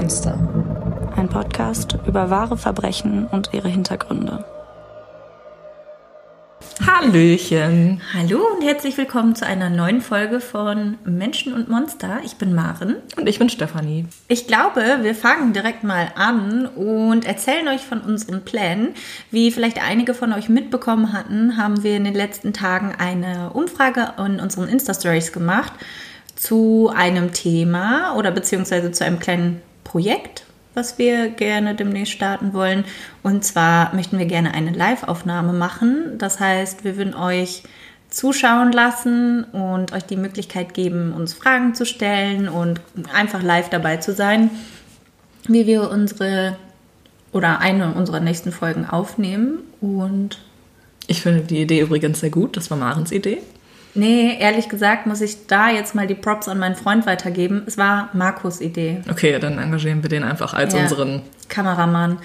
Monster. Ein Podcast über wahre Verbrechen und ihre Hintergründe. Hallöchen. Hallo und herzlich willkommen zu einer neuen Folge von Menschen und Monster. Ich bin Maren. Und ich bin Stefanie. Ich glaube, wir fangen direkt mal an und erzählen euch von unseren Plänen. Wie vielleicht einige von euch mitbekommen hatten, haben wir in den letzten Tagen eine Umfrage in unseren Insta-Stories gemacht zu einem Thema oder beziehungsweise zu einem kleinen Projekt, was wir gerne demnächst starten wollen. Und zwar möchten wir gerne eine Live-Aufnahme machen. Das heißt, wir würden euch zuschauen lassen und euch die Möglichkeit geben, uns Fragen zu stellen und einfach live dabei zu sein, wie wir unsere oder eine unserer nächsten Folgen aufnehmen. Und ich finde die Idee übrigens sehr gut. Das war Marens Idee. Nee, ehrlich gesagt muss ich da jetzt mal die Props an meinen Freund weitergeben. Es war Markus Idee. Okay, dann engagieren wir den einfach als ja. unseren Kameramann.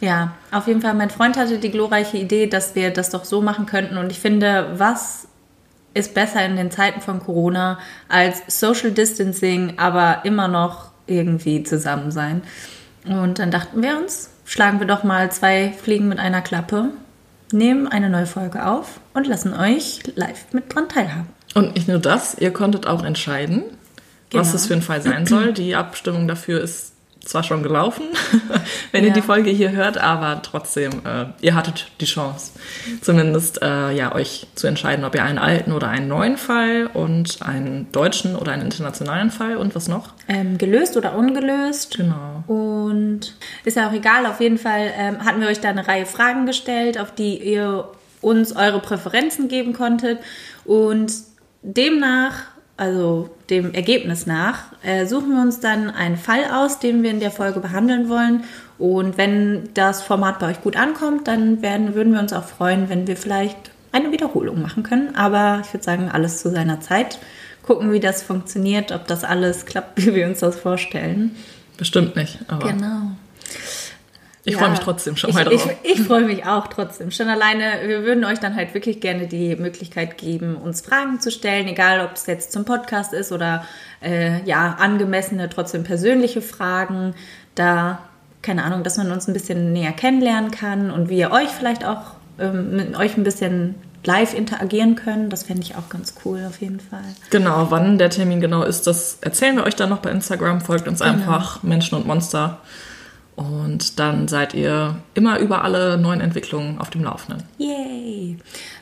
Ja, auf jeden Fall, mein Freund hatte die glorreiche Idee, dass wir das doch so machen könnten. Und ich finde, was ist besser in den Zeiten von Corona als Social Distancing, aber immer noch irgendwie zusammen sein. Und dann dachten wir uns, schlagen wir doch mal zwei Fliegen mit einer Klappe, nehmen eine neue Folge auf und lassen euch live mit dran teilhaben. Und nicht nur das, ihr konntet auch entscheiden, genau. was es für ein Fall sein soll. Die Abstimmung dafür ist zwar schon gelaufen, wenn ja. ihr die Folge hier hört, aber trotzdem, äh, ihr hattet die Chance, zumindest äh, ja, euch zu entscheiden, ob ihr einen alten oder einen neuen Fall und einen deutschen oder einen internationalen Fall und was noch? Ähm, gelöst oder ungelöst. Genau. Und ist ja auch egal, auf jeden Fall ähm, hatten wir euch da eine Reihe Fragen gestellt, auf die ihr uns eure Präferenzen geben konntet und demnach also dem Ergebnis nach, äh, suchen wir uns dann einen Fall aus, den wir in der Folge behandeln wollen. Und wenn das Format bei euch gut ankommt, dann werden, würden wir uns auch freuen, wenn wir vielleicht eine Wiederholung machen können. Aber ich würde sagen, alles zu seiner Zeit. Gucken, wie das funktioniert, ob das alles klappt, wie wir uns das vorstellen. Bestimmt nicht, aber. Genau. Ich ja, freue mich trotzdem schon mal drauf. Ich, ich freue mich auch trotzdem. Schon alleine, wir würden euch dann halt wirklich gerne die Möglichkeit geben, uns Fragen zu stellen, egal ob es jetzt zum Podcast ist oder äh, ja, angemessene, trotzdem persönliche Fragen. Da, keine Ahnung, dass man uns ein bisschen näher kennenlernen kann und wir euch vielleicht auch ähm, mit euch ein bisschen live interagieren können. Das fände ich auch ganz cool auf jeden Fall. Genau, wann der Termin genau ist, das erzählen wir euch dann noch bei Instagram. Folgt uns genau. einfach Menschen und Monster. Und dann seid ihr immer über alle neuen Entwicklungen auf dem Laufenden. Yay!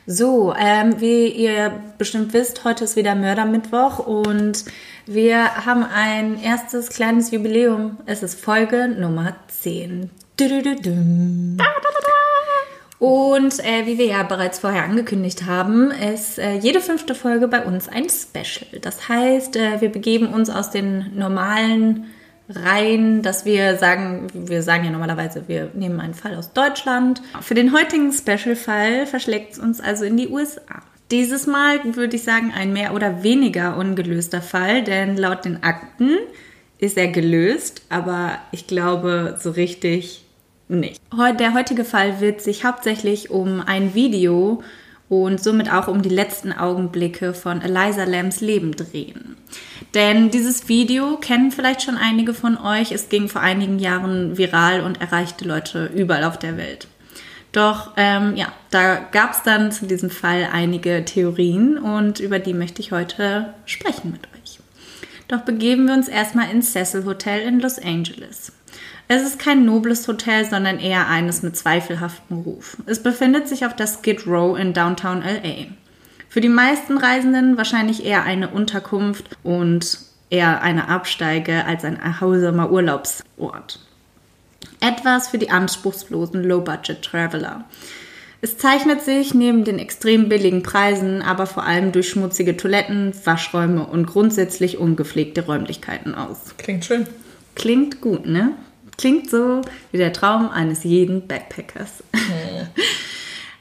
So, ähm, wie ihr bestimmt wisst, heute ist wieder Mördermittwoch und wir haben ein erstes kleines Jubiläum. Es ist Folge Nummer 10. Und äh, wie wir ja bereits vorher angekündigt haben, ist äh, jede fünfte Folge bei uns ein Special. Das heißt, äh, wir begeben uns aus den normalen rein, dass wir sagen, wir sagen ja normalerweise, wir nehmen einen Fall aus Deutschland. Für den heutigen Special-Fall verschlägt es uns also in die USA. Dieses Mal würde ich sagen, ein mehr oder weniger ungelöster Fall, denn laut den Akten ist er gelöst, aber ich glaube so richtig nicht. Der heutige Fall wird sich hauptsächlich um ein Video und somit auch um die letzten Augenblicke von Eliza Lambs Leben drehen. Denn dieses Video kennen vielleicht schon einige von euch. Es ging vor einigen Jahren viral und erreichte Leute überall auf der Welt. Doch ähm, ja, da gab es dann zu diesem Fall einige Theorien und über die möchte ich heute sprechen mit euch. Doch begeben wir uns erstmal ins Cecil Hotel in Los Angeles. Es ist kein nobles Hotel, sondern eher eines mit zweifelhaftem Ruf. Es befindet sich auf der Skid Row in Downtown LA. Für die meisten Reisenden wahrscheinlich eher eine Unterkunft und eher eine Absteige als ein erholsamer Urlaubsort. Etwas für die anspruchslosen Low-Budget-Traveler. Es zeichnet sich neben den extrem billigen Preisen aber vor allem durch schmutzige Toiletten, Waschräume und grundsätzlich ungepflegte Räumlichkeiten aus. Klingt schön. Klingt gut, ne? Klingt so wie der Traum eines jeden Backpackers. Ja.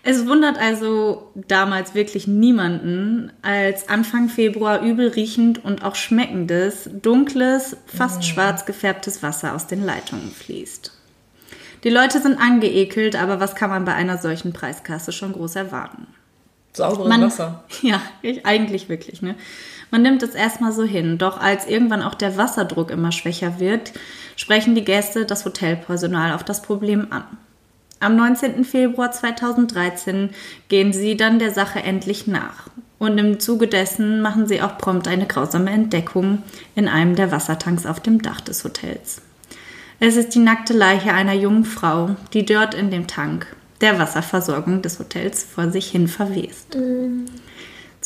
Es wundert also damals wirklich niemanden, als Anfang Februar übel riechend und auch schmeckendes, dunkles, fast schwarz gefärbtes Wasser aus den Leitungen fließt. Die Leute sind angeekelt, aber was kann man bei einer solchen Preiskasse schon groß erwarten? Sauberes Wasser. Ja, ich, eigentlich wirklich. Ne? Man nimmt es erstmal so hin, doch als irgendwann auch der Wasserdruck immer schwächer wird, sprechen die Gäste das Hotelpersonal auf das Problem an. Am 19. Februar 2013 gehen sie dann der Sache endlich nach. Und im Zuge dessen machen sie auch prompt eine grausame Entdeckung in einem der Wassertanks auf dem Dach des Hotels. Es ist die nackte Leiche einer jungen Frau, die dort in dem Tank der Wasserversorgung des Hotels vor sich hin verwest. Mhm.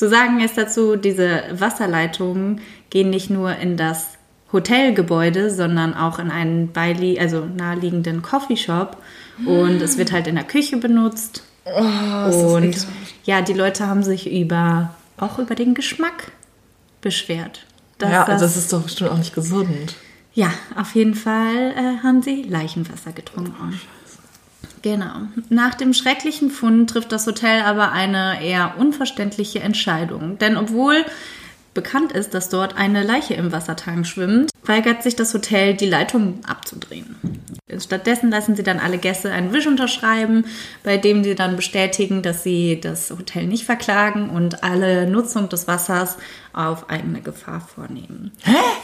Zu sagen ist dazu, diese Wasserleitungen gehen nicht nur in das Hotelgebäude, sondern auch in einen beili also naheliegenden Coffeeshop und es wird halt in der Küche benutzt. Oh, und ja, die Leute haben sich über auch über den Geschmack beschwert. Ja, das, das ist doch bestimmt auch nicht gesund. Ja, auf jeden Fall äh, haben sie Leichenwasser getrunken. Oh, genau. Nach dem schrecklichen Fund trifft das Hotel aber eine eher unverständliche Entscheidung. Denn obwohl bekannt ist, dass dort eine Leiche im Wassertank schwimmt, weigert sich das Hotel, die Leitung abzudrehen. Stattdessen lassen sie dann alle Gäste einen Wisch unterschreiben, bei dem sie dann bestätigen, dass sie das Hotel nicht verklagen und alle Nutzung des Wassers auf eigene Gefahr vornehmen.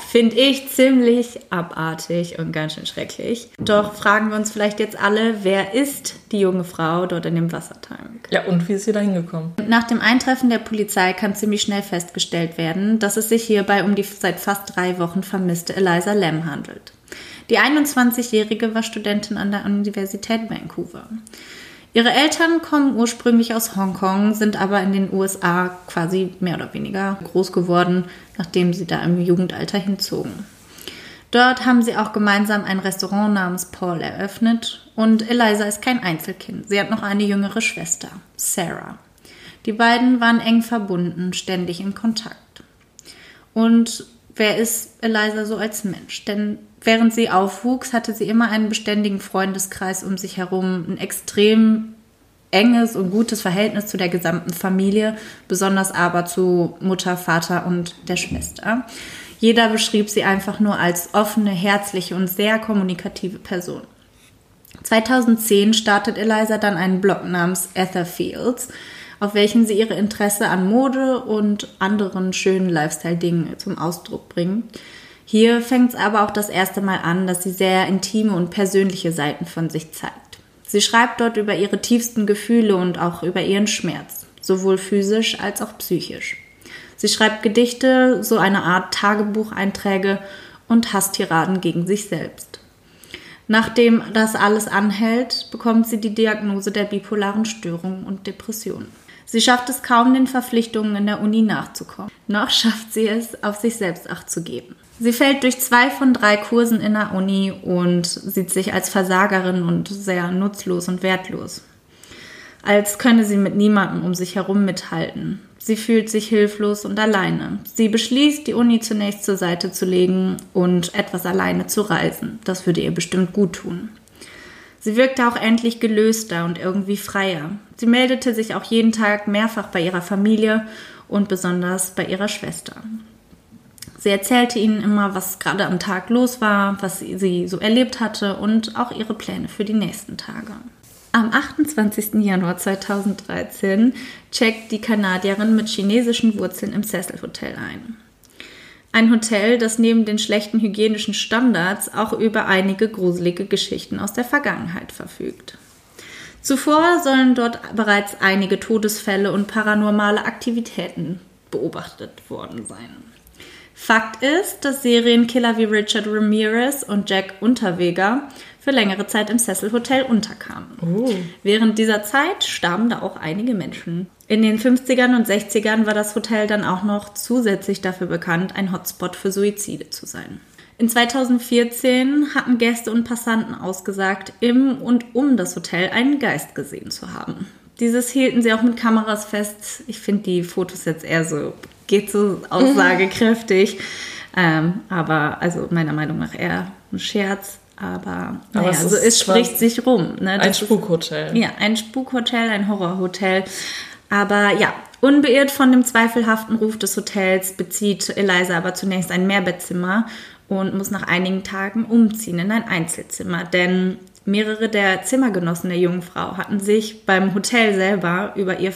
Finde ich ziemlich abartig und ganz schön schrecklich. Doch fragen wir uns vielleicht jetzt alle, wer ist die junge Frau dort in dem Wassertank? Ja, und wie ist sie da hingekommen? Nach dem Eintreffen der Polizei kann ziemlich schnell festgestellt werden, dass es sich hierbei um die seit fast drei Wochen vermisste Eliza Lam handelt. Die 21-Jährige war Studentin an der Universität Vancouver. Ihre Eltern kommen ursprünglich aus Hongkong, sind aber in den USA quasi mehr oder weniger groß geworden, nachdem sie da im Jugendalter hinzogen. Dort haben sie auch gemeinsam ein Restaurant namens Paul eröffnet und Eliza ist kein Einzelkind. Sie hat noch eine jüngere Schwester, Sarah. Die beiden waren eng verbunden, ständig in Kontakt. Und wer ist Eliza so als Mensch? Denn während sie aufwuchs, hatte sie immer einen beständigen Freundeskreis um sich herum, ein extrem enges und gutes Verhältnis zu der gesamten Familie, besonders aber zu Mutter, Vater und der Schwester. Jeder beschrieb sie einfach nur als offene, herzliche und sehr kommunikative Person. 2010 startet Eliza dann einen Blog namens Ether Fields, auf welchen sie ihre Interesse an Mode und anderen schönen Lifestyle-Dingen zum Ausdruck bringt. Hier fängt es aber auch das erste Mal an, dass sie sehr intime und persönliche Seiten von sich zeigt. Sie schreibt dort über ihre tiefsten Gefühle und auch über ihren Schmerz, sowohl physisch als auch psychisch. Sie schreibt Gedichte, so eine Art Tagebucheinträge und Hasstiraden gegen sich selbst. Nachdem das alles anhält, bekommt sie die Diagnose der bipolaren Störung und Depression. Sie schafft es kaum, den Verpflichtungen in der Uni nachzukommen. Noch schafft sie es, auf sich selbst Acht zu geben. Sie fällt durch zwei von drei Kursen in der Uni und sieht sich als Versagerin und sehr nutzlos und wertlos. Als könne sie mit niemandem um sich herum mithalten. Sie fühlt sich hilflos und alleine. Sie beschließt, die Uni zunächst zur Seite zu legen und etwas alleine zu reisen. Das würde ihr bestimmt gut tun. Sie wirkte auch endlich gelöster und irgendwie freier. Sie meldete sich auch jeden Tag mehrfach bei ihrer Familie und besonders bei ihrer Schwester. Sie erzählte ihnen immer, was gerade am Tag los war, was sie so erlebt hatte und auch ihre Pläne für die nächsten Tage. Am 28. Januar 2013 checkt die Kanadierin mit chinesischen Wurzeln im Cecil Hotel ein. Ein Hotel, das neben den schlechten hygienischen Standards auch über einige gruselige Geschichten aus der Vergangenheit verfügt. Zuvor sollen dort bereits einige Todesfälle und paranormale Aktivitäten beobachtet worden sein. Fakt ist, dass Serienkiller wie Richard Ramirez und Jack Unterweger für längere Zeit im Cecil Hotel unterkamen. Oh. Während dieser Zeit starben da auch einige Menschen. In den 50ern und 60ern war das Hotel dann auch noch zusätzlich dafür bekannt, ein Hotspot für Suizide zu sein. In 2014 hatten Gäste und Passanten ausgesagt, im und um das Hotel einen Geist gesehen zu haben. Dieses hielten sie auch mit Kameras fest. Ich finde die Fotos jetzt eher so, geht so aussagekräftig. ähm, aber also meiner Meinung nach eher ein Scherz. Aber, naja, es, also es spricht sich rum. Ne? ein Spukhotel. Ist, ja, ein Spukhotel, ein Horrorhotel. Aber ja, unbeirrt von dem zweifelhaften Ruf des Hotels bezieht Eliza aber zunächst ein Mehrbettzimmer und muss nach einigen Tagen umziehen in ein Einzelzimmer. Denn Mehrere der Zimmergenossen der jungen Frau hatten sich beim Hotel selber über ihr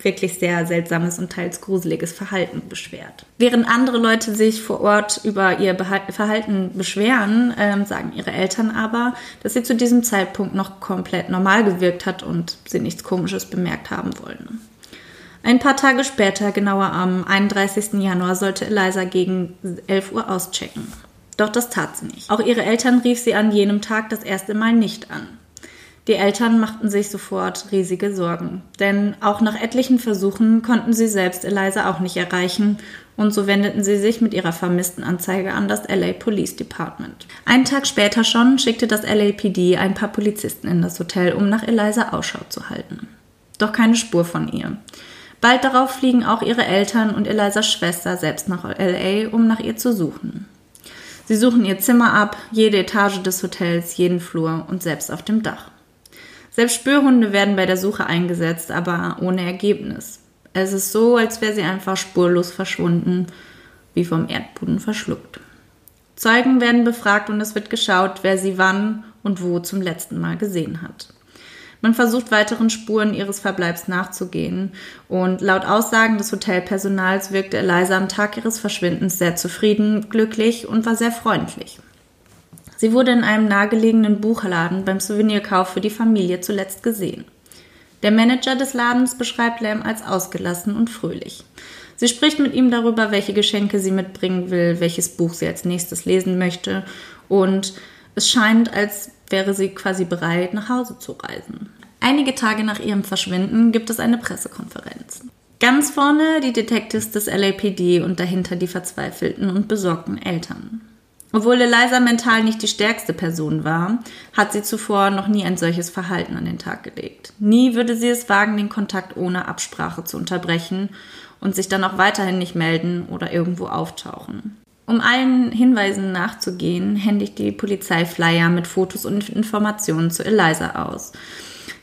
wirklich sehr seltsames und teils gruseliges Verhalten beschwert. Während andere Leute sich vor Ort über ihr Verhalten beschweren, ähm, sagen ihre Eltern aber, dass sie zu diesem Zeitpunkt noch komplett normal gewirkt hat und sie nichts Komisches bemerkt haben wollen. Ein paar Tage später, genauer am 31. Januar, sollte Eliza gegen 11 Uhr auschecken. Doch das tat sie nicht. Auch ihre Eltern rief sie an jenem Tag das erste Mal nicht an. Die Eltern machten sich sofort riesige Sorgen, denn auch nach etlichen Versuchen konnten sie selbst Eliza auch nicht erreichen und so wendeten sie sich mit ihrer vermissten Anzeige an das LA Police Department. Einen Tag später schon schickte das LAPD ein paar Polizisten in das Hotel, um nach Eliza Ausschau zu halten. Doch keine Spur von ihr. Bald darauf fliegen auch ihre Eltern und Elisas Schwester selbst nach LA, um nach ihr zu suchen. Sie suchen ihr Zimmer ab, jede Etage des Hotels, jeden Flur und selbst auf dem Dach. Selbst Spürhunde werden bei der Suche eingesetzt, aber ohne Ergebnis. Es ist so, als wäre sie einfach spurlos verschwunden, wie vom Erdboden verschluckt. Zeugen werden befragt und es wird geschaut, wer sie wann und wo zum letzten Mal gesehen hat. Man versucht weiteren Spuren ihres Verbleibs nachzugehen und laut Aussagen des Hotelpersonals wirkte Eliza am Tag ihres Verschwindens sehr zufrieden, glücklich und war sehr freundlich. Sie wurde in einem nahegelegenen Buchladen beim Souvenirkauf für die Familie zuletzt gesehen. Der Manager des Ladens beschreibt Lam als ausgelassen und fröhlich. Sie spricht mit ihm darüber, welche Geschenke sie mitbringen will, welches Buch sie als nächstes lesen möchte und es scheint, als wäre sie quasi bereit, nach Hause zu reisen. Einige Tage nach ihrem Verschwinden gibt es eine Pressekonferenz. Ganz vorne die Detectives des LAPD und dahinter die verzweifelten und besorgten Eltern. Obwohl Eliza mental nicht die stärkste Person war, hat sie zuvor noch nie ein solches Verhalten an den Tag gelegt. Nie würde sie es wagen, den Kontakt ohne Absprache zu unterbrechen und sich dann auch weiterhin nicht melden oder irgendwo auftauchen. Um allen Hinweisen nachzugehen, händigt die Polizei Flyer mit Fotos und Informationen zu Eliza aus.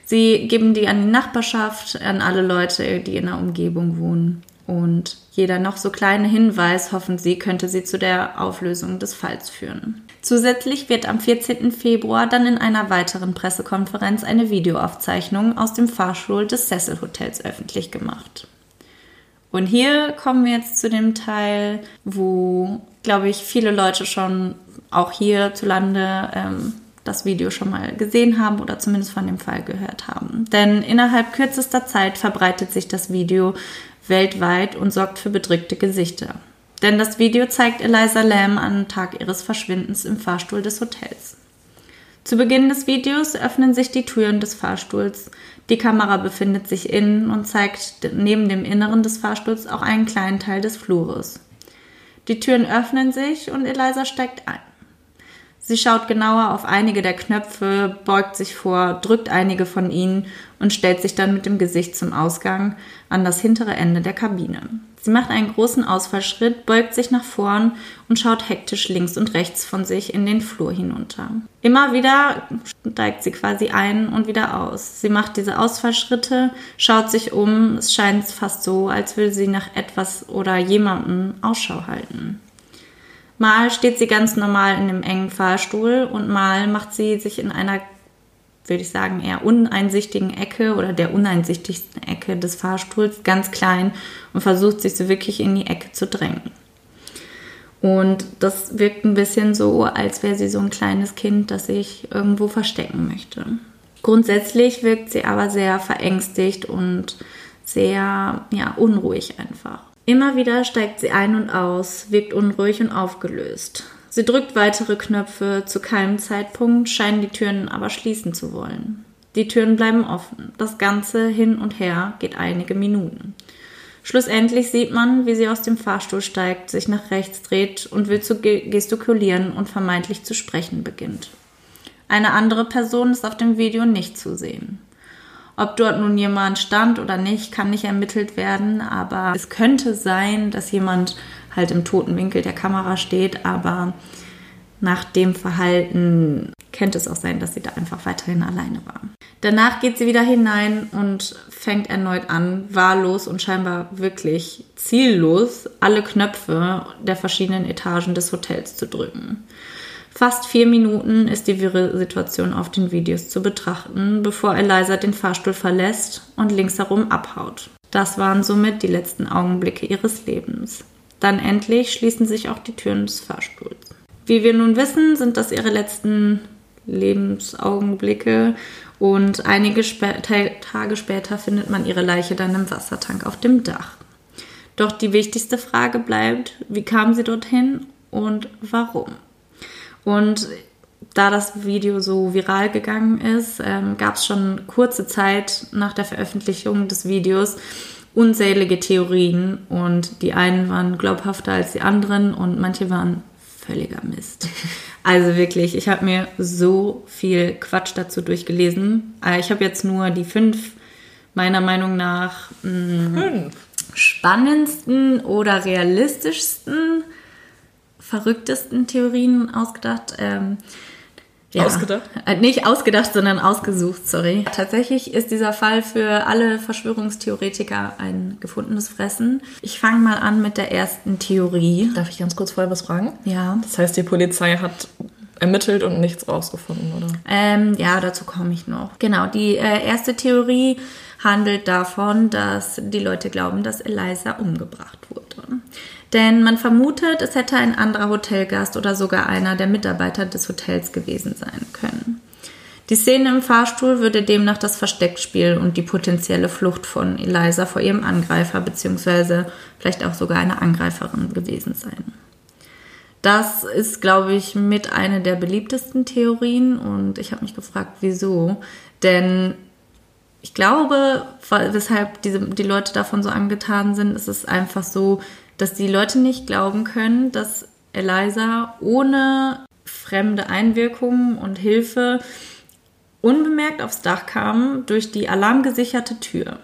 Sie geben die an die Nachbarschaft, an alle Leute, die in der Umgebung wohnen. Und jeder noch so kleine Hinweis, hoffen sie, könnte sie zu der Auflösung des Falls führen. Zusätzlich wird am 14. Februar dann in einer weiteren Pressekonferenz eine Videoaufzeichnung aus dem Fahrstuhl des Cecil Hotels öffentlich gemacht. Und hier kommen wir jetzt zu dem Teil, wo, glaube ich, viele Leute schon auch hierzulande ähm, das Video schon mal gesehen haben oder zumindest von dem Fall gehört haben. Denn innerhalb kürzester Zeit verbreitet sich das Video weltweit und sorgt für bedrückte Gesichter. Denn das Video zeigt Eliza Lam am Tag ihres Verschwindens im Fahrstuhl des Hotels. Zu Beginn des Videos öffnen sich die Türen des Fahrstuhls. Die Kamera befindet sich innen und zeigt neben dem Inneren des Fahrstuhls auch einen kleinen Teil des Flures. Die Türen öffnen sich und Eliza steigt ein. Sie schaut genauer auf einige der Knöpfe, beugt sich vor, drückt einige von ihnen und stellt sich dann mit dem Gesicht zum Ausgang an das hintere Ende der Kabine. Sie macht einen großen Ausfallschritt, beugt sich nach vorn und schaut hektisch links und rechts von sich in den Flur hinunter. Immer wieder steigt sie quasi ein und wieder aus. Sie macht diese Ausfallschritte, schaut sich um, es scheint fast so, als würde sie nach etwas oder jemandem Ausschau halten. Mal steht sie ganz normal in einem engen Fahrstuhl und mal macht sie sich in einer, würde ich sagen, eher uneinsichtigen Ecke oder der uneinsichtigsten Ecke des Fahrstuhls ganz klein und versucht sich so wirklich in die Ecke zu drängen. Und das wirkt ein bisschen so, als wäre sie so ein kleines Kind, das sich irgendwo verstecken möchte. Grundsätzlich wirkt sie aber sehr verängstigt und sehr ja, unruhig einfach. Immer wieder steigt sie ein und aus, wirkt unruhig und aufgelöst. Sie drückt weitere Knöpfe, zu keinem Zeitpunkt scheinen die Türen aber schließen zu wollen. Die Türen bleiben offen. Das Ganze hin und her geht einige Minuten. Schlussendlich sieht man, wie sie aus dem Fahrstuhl steigt, sich nach rechts dreht und will zu gestikulieren und vermeintlich zu sprechen beginnt. Eine andere Person ist auf dem Video nicht zu sehen. Ob dort nun jemand stand oder nicht, kann nicht ermittelt werden, aber es könnte sein, dass jemand halt im toten Winkel der Kamera steht, aber nach dem Verhalten könnte es auch sein, dass sie da einfach weiterhin alleine war. Danach geht sie wieder hinein und fängt erneut an, wahllos und scheinbar wirklich ziellos alle Knöpfe der verschiedenen Etagen des Hotels zu drücken. Fast vier Minuten ist die wirre Situation auf den Videos zu betrachten, bevor Eliza den Fahrstuhl verlässt und links herum abhaut. Das waren somit die letzten Augenblicke ihres Lebens. Dann endlich schließen sich auch die Türen des Fahrstuhls. Wie wir nun wissen, sind das ihre letzten Lebensaugenblicke und einige Sp Tage später findet man ihre Leiche dann im Wassertank auf dem Dach. Doch die wichtigste Frage bleibt, wie kam sie dorthin und warum? Und da das Video so viral gegangen ist, ähm, gab es schon kurze Zeit nach der Veröffentlichung des Videos unzählige Theorien und die einen waren glaubhafter als die anderen und manche waren völliger Mist. Also wirklich, ich habe mir so viel Quatsch dazu durchgelesen. Äh, ich habe jetzt nur die fünf, meiner Meinung nach, mh, fünf. spannendsten oder realistischsten verrücktesten Theorien ausgedacht. Ähm, ja, ausgedacht? Äh, nicht ausgedacht, sondern ausgesucht, sorry. Tatsächlich ist dieser Fall für alle Verschwörungstheoretiker ein gefundenes Fressen. Ich fange mal an mit der ersten Theorie. Darf ich ganz kurz vorher was fragen? Ja. Das heißt, die Polizei hat ermittelt und nichts rausgefunden, oder? Ähm, ja, dazu komme ich noch. Genau, die äh, erste Theorie handelt davon, dass die Leute glauben, dass Eliza umgebracht wurde. Denn man vermutet, es hätte ein anderer Hotelgast oder sogar einer der Mitarbeiter des Hotels gewesen sein können. Die Szene im Fahrstuhl würde demnach das Versteckspiel und die potenzielle Flucht von Eliza vor ihrem Angreifer bzw. vielleicht auch sogar eine Angreiferin gewesen sein. Das ist, glaube ich, mit einer der beliebtesten Theorien und ich habe mich gefragt, wieso. Denn ich glaube, weshalb die Leute davon so angetan sind, ist es einfach so, dass die Leute nicht glauben können, dass Eliza ohne fremde Einwirkungen und Hilfe unbemerkt aufs Dach kam durch die alarmgesicherte Tür.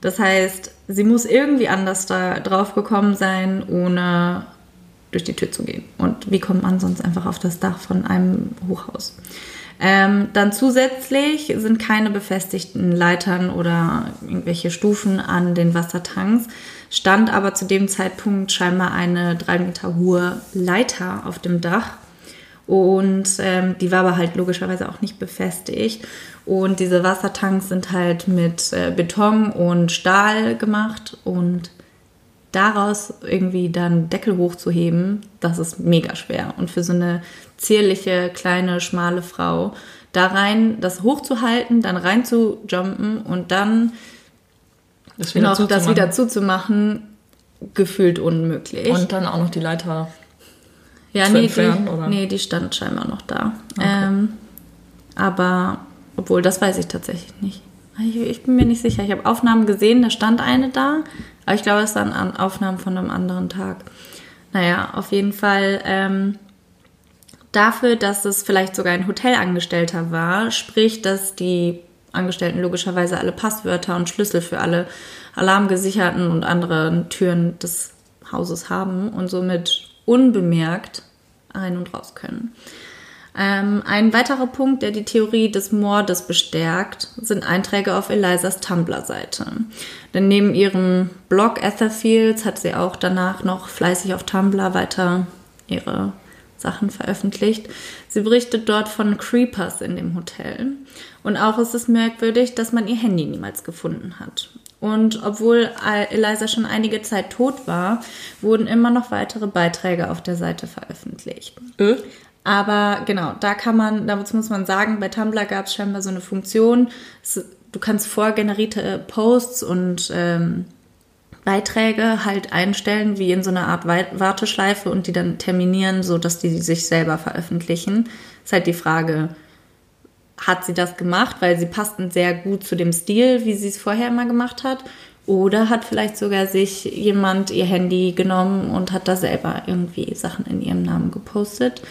Das heißt, sie muss irgendwie anders da drauf gekommen sein, ohne durch die Tür zu gehen. Und wie kommt man sonst einfach auf das Dach von einem Hochhaus? Ähm, dann zusätzlich sind keine befestigten Leitern oder irgendwelche Stufen an den Wassertanks, stand aber zu dem Zeitpunkt scheinbar eine drei Meter hohe Leiter auf dem Dach. Und ähm, die war aber halt logischerweise auch nicht befestigt. Und diese Wassertanks sind halt mit äh, Beton und Stahl gemacht. Und daraus irgendwie dann Deckel hochzuheben, das ist mega schwer. Und für so eine zierliche, kleine, schmale Frau, da rein das hochzuhalten, dann rein zu jumpen und dann das wieder, noch, das wieder zuzumachen, gefühlt unmöglich. Und dann auch noch die Leiter ja, nee, entfernen, die, oder? nee, die stand scheinbar noch da. Okay. Ähm, aber, obwohl, das weiß ich tatsächlich nicht. Ich, ich bin mir nicht sicher. Ich habe Aufnahmen gesehen, da stand eine da, aber ich glaube, es waren Aufnahmen von einem anderen Tag. Naja, auf jeden Fall ähm, dafür, dass es vielleicht sogar ein Hotelangestellter war, spricht, dass die Angestellten logischerweise alle Passwörter und Schlüssel für alle alarmgesicherten und anderen Türen des Hauses haben und somit unbemerkt ein- und raus können. Ähm, ein weiterer Punkt, der die Theorie des Mordes bestärkt, sind Einträge auf Elizas Tumblr-Seite. Denn neben ihrem Blog Etherfields hat sie auch danach noch fleißig auf Tumblr weiter ihre Sachen veröffentlicht. Sie berichtet dort von Creepers in dem Hotel. Und auch ist es merkwürdig, dass man ihr Handy niemals gefunden hat. Und obwohl Eliza schon einige Zeit tot war, wurden immer noch weitere Beiträge auf der Seite veröffentlicht. Äh? Aber genau, da kann man, da muss man sagen, bei Tumblr gab es scheinbar so eine Funktion. Du kannst vorgenerierte Posts und ähm, Beiträge halt einstellen, wie in so einer Art Warteschleife und die dann terminieren, sodass die sich selber veröffentlichen. Ist halt die Frage, hat sie das gemacht, weil sie passten sehr gut zu dem Stil, wie sie es vorher immer gemacht hat? Oder hat vielleicht sogar sich jemand ihr Handy genommen und hat da selber irgendwie Sachen in ihrem Namen gepostet?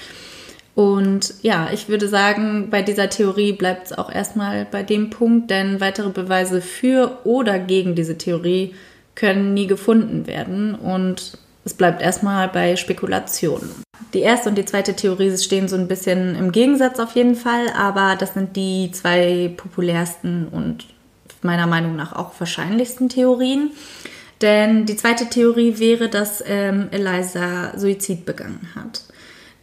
Und ja, ich würde sagen, bei dieser Theorie bleibt es auch erstmal bei dem Punkt, denn weitere Beweise für oder gegen diese Theorie können nie gefunden werden und es bleibt erstmal bei Spekulationen. Die erste und die zweite Theorie stehen so ein bisschen im Gegensatz auf jeden Fall, aber das sind die zwei populärsten und meiner Meinung nach auch wahrscheinlichsten Theorien. Denn die zweite Theorie wäre, dass ähm, Eliza Suizid begangen hat.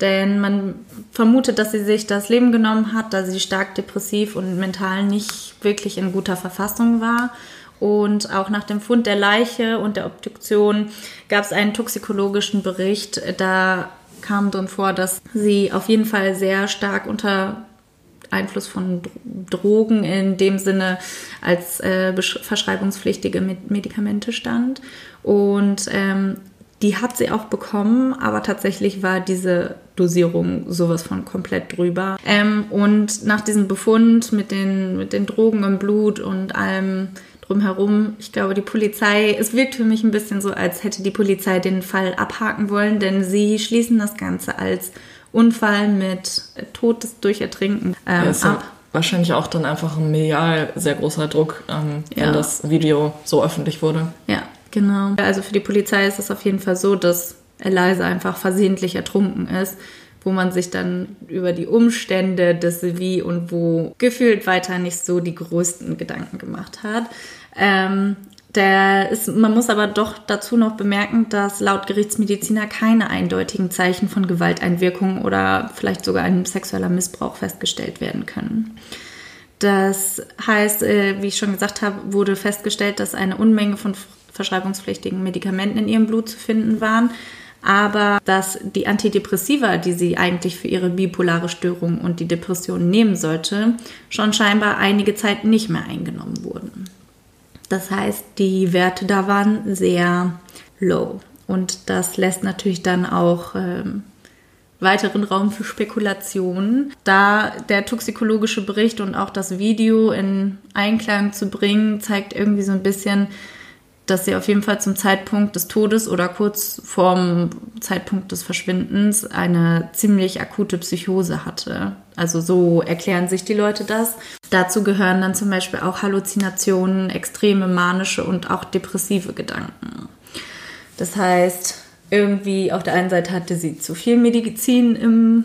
Denn man vermutet, dass sie sich das Leben genommen hat, da sie stark depressiv und mental nicht wirklich in guter Verfassung war. Und auch nach dem Fund der Leiche und der Obduktion gab es einen toxikologischen Bericht. Da kam drin vor, dass sie auf jeden Fall sehr stark unter Einfluss von Drogen in dem Sinne als äh, verschreibungspflichtige Medikamente stand. Und ähm, die hat sie auch bekommen, aber tatsächlich war diese Dosierung sowas von komplett drüber. Ähm, und nach diesem Befund mit den, mit den Drogen im Blut und allem drumherum, ich glaube, die Polizei, es wirkt für mich ein bisschen so, als hätte die Polizei den Fall abhaken wollen, denn sie schließen das Ganze als Unfall mit Tod durch Ertrinken ähm, ja, ab. Wahrscheinlich auch dann einfach ein medial sehr großer Druck, ähm, wenn ja. das Video so öffentlich wurde. Ja, genau. Also für die Polizei ist es auf jeden Fall so, dass Eliza einfach versehentlich ertrunken ist, wo man sich dann über die Umstände des Wie und Wo gefühlt weiter nicht so die größten Gedanken gemacht hat. Ähm, der ist, man muss aber doch dazu noch bemerken, dass laut Gerichtsmediziner keine eindeutigen Zeichen von Gewalteinwirkung oder vielleicht sogar einem sexueller Missbrauch festgestellt werden können. Das heißt, äh, wie ich schon gesagt habe, wurde festgestellt, dass eine Unmenge von verschreibungspflichtigen Medikamenten in ihrem Blut zu finden waren, aber dass die Antidepressiva, die sie eigentlich für ihre bipolare Störung und die Depression nehmen sollte, schon scheinbar einige Zeit nicht mehr eingenommen wurden. Das heißt, die Werte da waren sehr low. Und das lässt natürlich dann auch ähm, weiteren Raum für Spekulationen. Da der toxikologische Bericht und auch das Video in Einklang zu bringen, zeigt irgendwie so ein bisschen, dass sie auf jeden Fall zum Zeitpunkt des Todes oder kurz vorm Zeitpunkt des Verschwindens eine ziemlich akute Psychose hatte. Also so erklären sich die Leute das. Dazu gehören dann zum Beispiel auch Halluzinationen, extreme manische und auch depressive Gedanken. Das heißt, irgendwie auf der einen Seite hatte sie zu viel Medizin im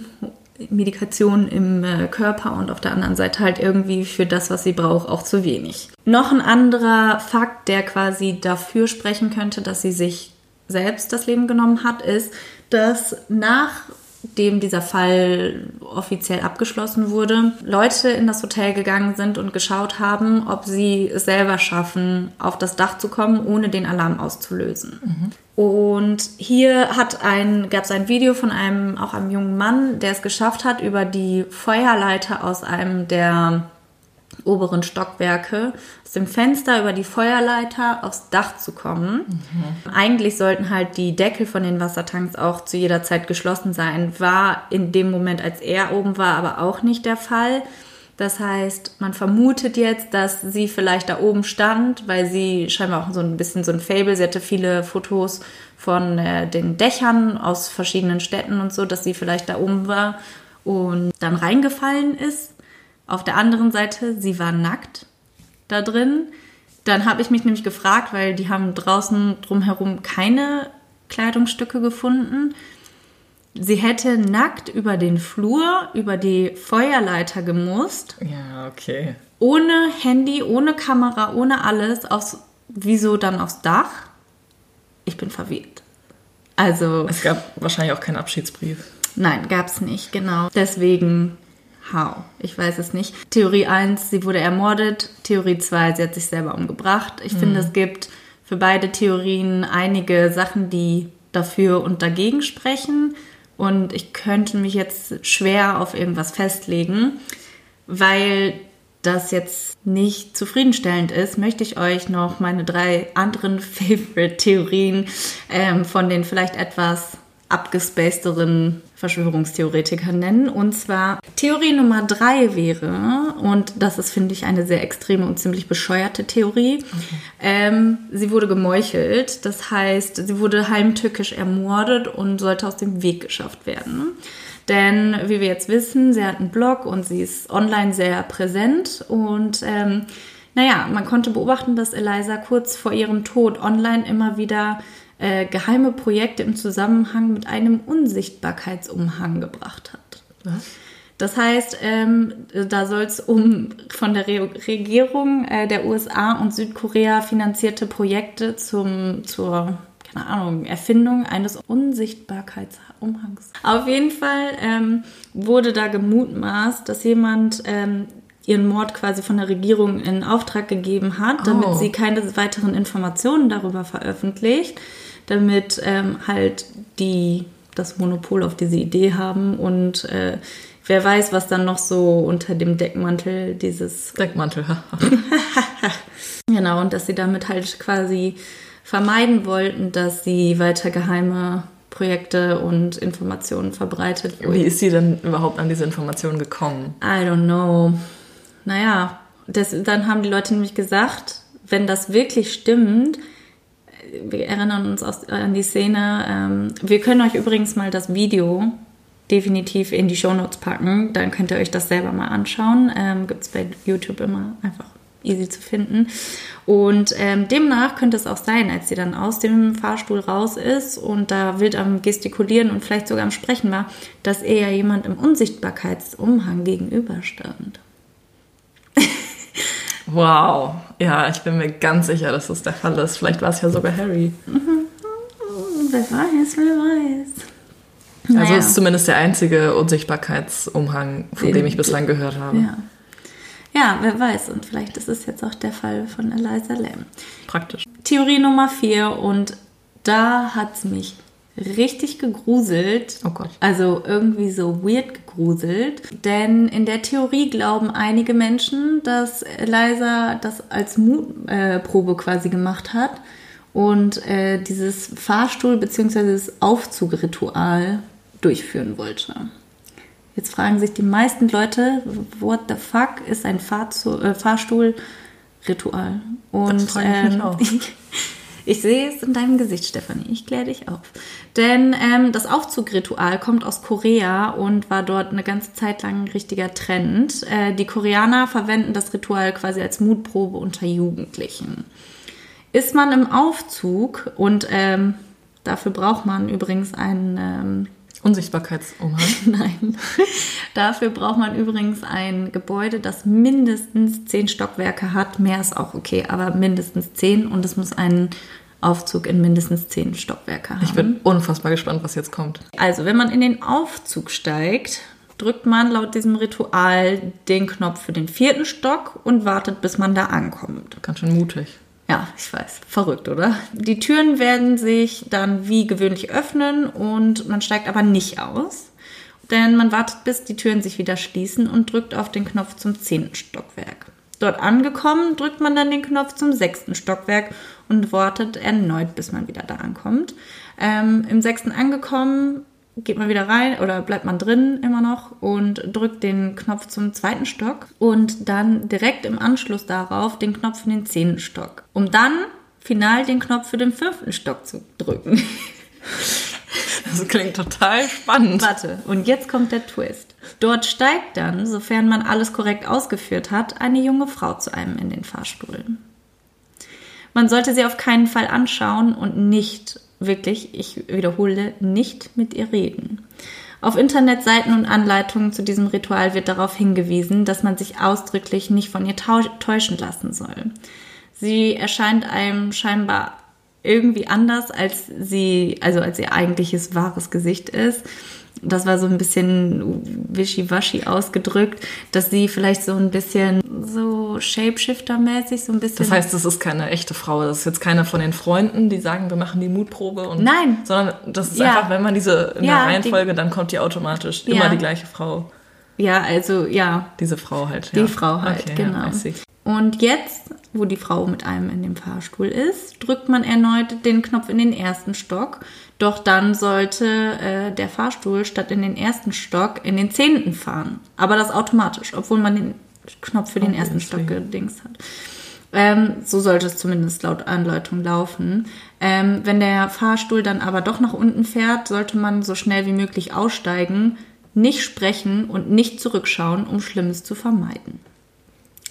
Medikation im äh, Körper und auf der anderen Seite halt irgendwie für das, was sie braucht, auch zu wenig. Noch ein anderer Fakt, der quasi dafür sprechen könnte, dass sie sich selbst das Leben genommen hat, ist, dass nachdem dieser Fall offiziell abgeschlossen wurde, Leute in das Hotel gegangen sind und geschaut haben, ob sie es selber schaffen, auf das Dach zu kommen, ohne den Alarm auszulösen. Mhm. Und hier ein, gab es ein Video von einem, auch einem jungen Mann, der es geschafft hat, über die Feuerleiter aus einem der oberen Stockwerke, aus dem Fenster über die Feuerleiter aufs Dach zu kommen. Mhm. Eigentlich sollten halt die Deckel von den Wassertanks auch zu jeder Zeit geschlossen sein. War in dem Moment, als er oben war, aber auch nicht der Fall. Das heißt, man vermutet jetzt, dass sie vielleicht da oben stand, weil sie scheinbar auch so ein bisschen so ein Fable, sie hatte viele Fotos von äh, den Dächern aus verschiedenen Städten und so, dass sie vielleicht da oben war und dann reingefallen ist. Auf der anderen Seite, sie war nackt da drin. Dann habe ich mich nämlich gefragt, weil die haben draußen drumherum keine Kleidungsstücke gefunden. Sie hätte nackt über den Flur, über die Feuerleiter gemusst. Ja, okay. Ohne Handy, ohne Kamera, ohne alles. Aufs, wieso dann aufs Dach? Ich bin verwirrt. Also. Es gab wahrscheinlich auch keinen Abschiedsbrief. Nein, gab es nicht, genau. Deswegen, how? Ich weiß es nicht. Theorie 1, sie wurde ermordet. Theorie 2, sie hat sich selber umgebracht. Ich mhm. finde, es gibt für beide Theorien einige Sachen, die dafür und dagegen sprechen. Und ich könnte mich jetzt schwer auf irgendwas festlegen, weil das jetzt nicht zufriedenstellend ist, möchte ich euch noch meine drei anderen Favorite-Theorien ähm, von den vielleicht etwas abgespacederen Verschwörungstheoretiker nennen. Und zwar Theorie Nummer drei wäre, und das ist, finde ich, eine sehr extreme und ziemlich bescheuerte Theorie, okay. ähm, sie wurde gemeuchelt. Das heißt, sie wurde heimtückisch ermordet und sollte aus dem Weg geschafft werden. Denn, wie wir jetzt wissen, sie hat einen Blog und sie ist online sehr präsent und ähm, naja, man konnte beobachten, dass Eliza kurz vor ihrem Tod online immer wieder äh, geheime Projekte im Zusammenhang mit einem Unsichtbarkeitsumhang gebracht hat. Was? Das heißt, ähm, da soll es um von der Re Regierung äh, der USA und Südkorea finanzierte Projekte zum, zur keine Ahnung, Erfindung eines Unsichtbarkeitsumhangs. Auf jeden Fall ähm, wurde da gemutmaßt, dass jemand ähm, ihren Mord quasi von der Regierung in Auftrag gegeben hat, damit oh. sie keine weiteren Informationen darüber veröffentlicht, damit ähm, halt die das Monopol auf diese Idee haben und äh, wer weiß, was dann noch so unter dem Deckmantel dieses Deckmantel. genau, und dass sie damit halt quasi vermeiden wollten, dass sie weiter geheime Projekte und Informationen verbreitet. Wie ist sie denn überhaupt an diese Informationen gekommen? I don't know. Naja, das, dann haben die Leute nämlich gesagt, wenn das wirklich stimmt, wir erinnern uns aus, an die Szene. Ähm, wir können euch übrigens mal das Video definitiv in die Shownotes packen. Dann könnt ihr euch das selber mal anschauen. Ähm, Gibt es bei YouTube immer einfach easy zu finden. Und ähm, demnach könnte es auch sein, als sie dann aus dem Fahrstuhl raus ist und da wild am Gestikulieren und vielleicht sogar am Sprechen war, dass er ja jemand im Unsichtbarkeitsumhang gegenüberstand. Wow. Ja, ich bin mir ganz sicher, dass das der Fall ist. Vielleicht war es ja sogar Harry. Mhm. Wer weiß, wer weiß. Also naja. ist zumindest der einzige Unsichtbarkeitsumhang, von Den, dem ich bislang gehört habe. Ja. ja, wer weiß. Und vielleicht ist es jetzt auch der Fall von Eliza Lam. Praktisch. Theorie Nummer vier. Und da hat es mich richtig gegruselt. Oh Gott. Also irgendwie so weird gegruselt. Denn in der Theorie glauben einige Menschen, dass Eliza das als Mutprobe äh, quasi gemacht hat und äh, dieses Fahrstuhl- bzw. das Aufzugritual durchführen wollte. Jetzt fragen sich die meisten Leute, what the fuck ist ein Fahrzu äh, Fahrstuhlritual? Und das ähm, ich, auch. ich sehe es in deinem Gesicht, Stefanie. Ich kläre dich auf. Denn ähm, das Aufzugritual kommt aus Korea und war dort eine ganze Zeit lang ein richtiger Trend. Äh, die Koreaner verwenden das Ritual quasi als Mutprobe unter Jugendlichen. Ist man im Aufzug und ähm, dafür braucht man übrigens einen ähm, Unsichtbarkeitsumhang? Nein. Dafür braucht man übrigens ein Gebäude, das mindestens zehn Stockwerke hat. Mehr ist auch okay, aber mindestens zehn und es muss einen Aufzug in mindestens zehn Stockwerke haben. Ich bin unfassbar gespannt, was jetzt kommt. Also, wenn man in den Aufzug steigt, drückt man laut diesem Ritual den Knopf für den vierten Stock und wartet, bis man da ankommt. Ganz schön mutig. Ja, ich weiß. Verrückt, oder? Die Türen werden sich dann wie gewöhnlich öffnen und man steigt aber nicht aus. Denn man wartet, bis die Türen sich wieder schließen und drückt auf den Knopf zum zehnten Stockwerk. Dort angekommen, drückt man dann den Knopf zum sechsten Stockwerk und wartet erneut, bis man wieder da ankommt. Ähm, Im sechsten angekommen, geht man wieder rein oder bleibt man drin immer noch und drückt den Knopf zum zweiten Stock und dann direkt im Anschluss darauf den Knopf für den zehnten Stock, um dann final den Knopf für den fünften Stock zu drücken. Das klingt total spannend. Warte, und jetzt kommt der Twist. Dort steigt dann, sofern man alles korrekt ausgeführt hat, eine junge Frau zu einem in den Fahrstuhl. Man sollte sie auf keinen Fall anschauen und nicht wirklich, ich wiederhole, nicht mit ihr reden. Auf Internetseiten und Anleitungen zu diesem Ritual wird darauf hingewiesen, dass man sich ausdrücklich nicht von ihr täuschen lassen soll. Sie erscheint einem scheinbar irgendwie anders, als sie, also als ihr eigentliches wahres Gesicht ist das war so ein bisschen wischiwaschi ausgedrückt, dass sie vielleicht so ein bisschen so Shapeshifter-mäßig, so ein bisschen. Das heißt, das ist keine echte Frau, das ist jetzt keiner von den Freunden, die sagen, wir machen die Mutprobe und. Nein. Sondern das ist ja. einfach, wenn man diese in ja, der Reihenfolge, die, dann kommt die automatisch ja. immer die gleiche Frau. Ja, also ja. Diese Frau halt. Die Frau halt, okay, genau. Und jetzt, wo die Frau mit einem in dem Fahrstuhl ist, drückt man erneut den Knopf in den ersten Stock doch dann sollte äh, der Fahrstuhl statt in den ersten Stock in den zehnten fahren. Aber das automatisch, obwohl man den Knopf für den oh, ersten Stock gedings hat. Ähm, so sollte es zumindest laut Anleitung laufen. Ähm, wenn der Fahrstuhl dann aber doch nach unten fährt, sollte man so schnell wie möglich aussteigen, nicht sprechen und nicht zurückschauen, um Schlimmes zu vermeiden.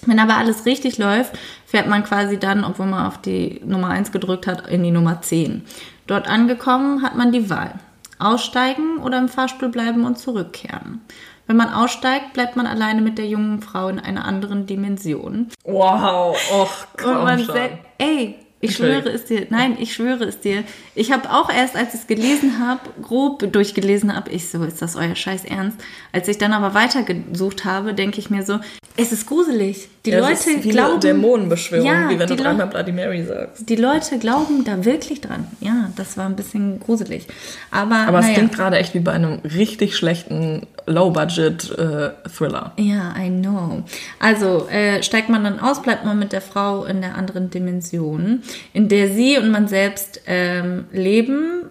Wenn aber alles richtig läuft, fährt man quasi dann, obwohl man auf die Nummer 1 gedrückt hat, in die Nummer 10. Dort angekommen hat man die Wahl. Aussteigen oder im Fahrstuhl bleiben und zurückkehren. Wenn man aussteigt, bleibt man alleine mit der jungen Frau in einer anderen Dimension. Wow, och, komm Und man sagt, ey, Ich schwöre es dir. Nein, ich schwöre es dir. Ich habe auch erst, als ich es gelesen habe, grob durchgelesen habe, ich so, ist das euer Scheiß Ernst? Als ich dann aber weitergesucht habe, denke ich mir so, es ist gruselig. Die ja, Leute ist wie glauben. Dämonenbeschwörung, ja, wie wenn du dreimal Bloody Mary sagst. Die Leute glauben da wirklich dran. Ja, das war ein bisschen gruselig. Aber, aber es klingt gerade echt wie bei einem richtig schlechten Low-Budget-Thriller. Äh, ja, I know. Also äh, steigt man dann aus, bleibt man mit der Frau in der anderen Dimension, in der sie und man selbst ähm, leben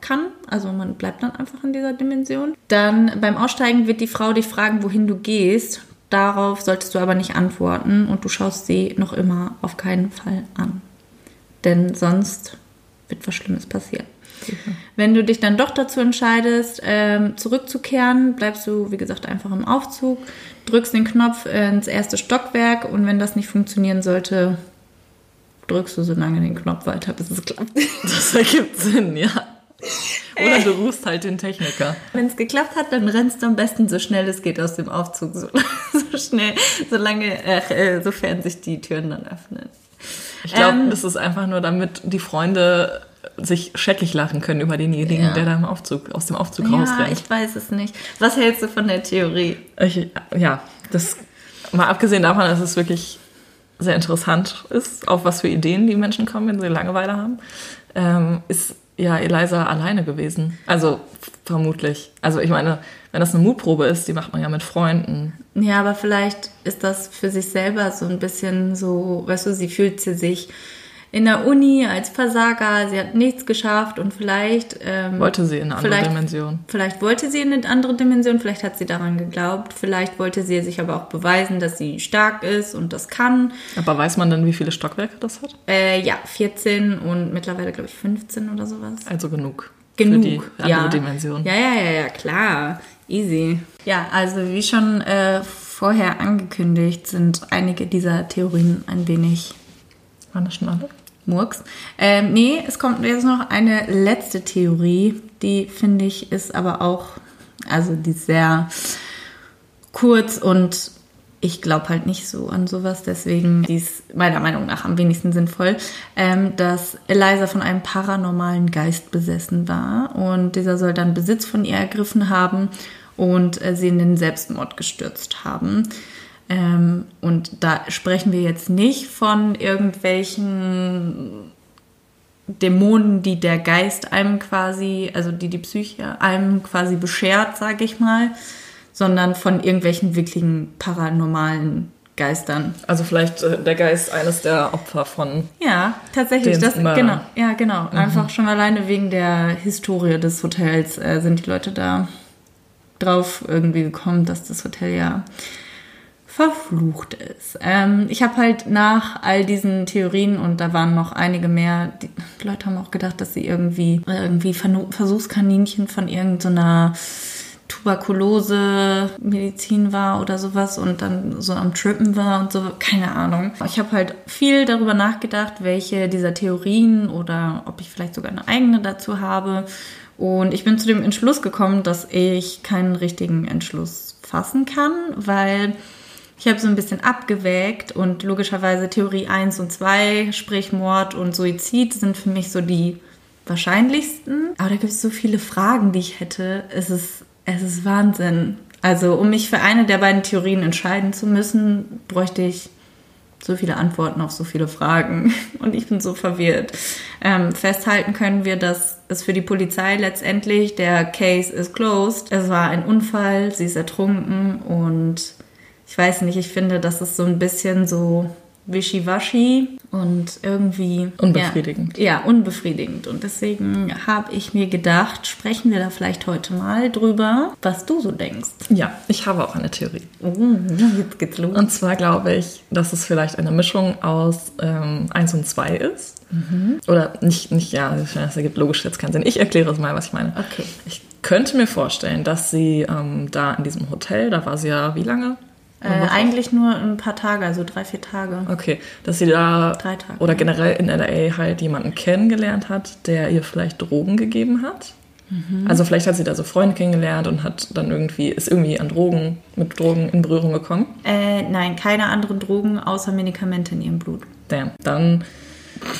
kann. Also man bleibt dann einfach in dieser Dimension. Dann beim Aussteigen wird die Frau dich fragen, wohin du gehst. Darauf solltest du aber nicht antworten und du schaust sie noch immer auf keinen Fall an. Denn sonst wird was Schlimmes passieren. Mhm. Wenn du dich dann doch dazu entscheidest, ähm, zurückzukehren, bleibst du, wie gesagt, einfach im Aufzug, drückst den Knopf ins erste Stockwerk und wenn das nicht funktionieren sollte, drückst du so lange den Knopf weiter, bis es klappt. Das ergibt Sinn, ja. Oder du rufst halt den Techniker. Wenn es geklappt hat, dann rennst du am besten so schnell es geht aus dem Aufzug. So, so schnell, solange, äh, sofern sich die Türen dann öffnen. Ich glaube, ähm, das ist einfach nur, damit die Freunde sich scheckig lachen können über denjenigen, ja. der da im Aufzug, aus dem Aufzug ja, rausrennt. ich weiß es nicht. Was hältst du von der Theorie? Ich, ja, das mal abgesehen davon, dass es wirklich sehr interessant ist, auf was für Ideen die Menschen kommen, wenn sie Langeweile haben, ähm, ist ja Eliza alleine gewesen. Also vermutlich. Also ich meine, wenn das eine Mutprobe ist, die macht man ja mit Freunden. Ja, aber vielleicht ist das für sich selber so ein bisschen so, weißt du, sie fühlt sie sich in der Uni als Versager, sie hat nichts geschafft und vielleicht ähm, wollte sie in eine andere Dimension. Vielleicht wollte sie in eine andere Dimension, vielleicht hat sie daran geglaubt, vielleicht wollte sie sich aber auch beweisen, dass sie stark ist und das kann. Aber weiß man dann, wie viele Stockwerke das hat? Äh, ja, 14 und mittlerweile glaube ich 15 oder sowas. Also genug. Genug, für die andere ja. Dimension. Ja, ja, ja, ja, klar. Easy. Ja, also wie schon äh, vorher angekündigt, sind einige dieser Theorien ein wenig waren das schon alle? Murks. Ähm, nee, es kommt jetzt noch eine letzte Theorie, die finde ich ist aber auch, also die ist sehr kurz und ich glaube halt nicht so an sowas, deswegen die ist meiner Meinung nach am wenigsten sinnvoll, ähm, dass Eliza von einem paranormalen Geist besessen war und dieser soll dann Besitz von ihr ergriffen haben und äh, sie in den Selbstmord gestürzt haben. Ähm, und da sprechen wir jetzt nicht von irgendwelchen Dämonen, die der Geist einem quasi, also die die Psyche einem quasi beschert, sage ich mal, sondern von irgendwelchen wirklichen paranormalen Geistern. Also vielleicht äh, der Geist eines der Opfer von. Ja, tatsächlich. Das, genau, ja, genau. Mhm. Einfach schon alleine wegen der Historie des Hotels äh, sind die Leute da drauf irgendwie gekommen, dass das Hotel ja verflucht ist. Ähm, ich habe halt nach all diesen Theorien und da waren noch einige mehr, die Leute haben auch gedacht, dass sie irgendwie irgendwie Versuchskaninchen von irgendeiner Tuberkulose Medizin war oder sowas und dann so am Trippen war und so, keine Ahnung. Ich habe halt viel darüber nachgedacht, welche dieser Theorien oder ob ich vielleicht sogar eine eigene dazu habe. Und ich bin zu dem Entschluss gekommen, dass ich keinen richtigen Entschluss fassen kann, weil ich habe so ein bisschen abgewägt und logischerweise Theorie 1 und 2, sprich Mord und Suizid, sind für mich so die wahrscheinlichsten. Aber da gibt es so viele Fragen, die ich hätte. Es ist, es ist Wahnsinn. Also, um mich für eine der beiden Theorien entscheiden zu müssen, bräuchte ich so viele Antworten auf so viele Fragen. Und ich bin so verwirrt. Ähm, festhalten können wir, dass es für die Polizei letztendlich der Case is closed. Es war ein Unfall, sie ist ertrunken und weiß nicht, ich finde, das ist so ein bisschen so wischiwaschi und irgendwie unbefriedigend. Ja, ja unbefriedigend. Und deswegen habe ich mir gedacht, sprechen wir da vielleicht heute mal drüber, was du so denkst. Ja, ich habe auch eine Theorie. Oh, jetzt geht's los. Und zwar glaube ich, dass es vielleicht eine Mischung aus ähm, 1 und 2 ist. Mhm. Oder nicht, nicht, ja, das ergibt logisch jetzt keinen Sinn. Ich erkläre es mal, was ich meine. Okay. Ich könnte mir vorstellen, dass sie ähm, da in diesem Hotel, da war sie ja wie lange? Äh, eigentlich nur ein paar Tage, also drei, vier Tage. Okay, dass sie da drei Tage, oder generell in LA halt jemanden kennengelernt hat, der ihr vielleicht Drogen gegeben hat. Mhm. Also vielleicht hat sie da so Freunde kennengelernt und hat dann irgendwie, ist irgendwie an Drogen, mit Drogen in Berührung gekommen. Äh, nein, keine anderen Drogen außer Medikamente in ihrem Blut. Damn. Dann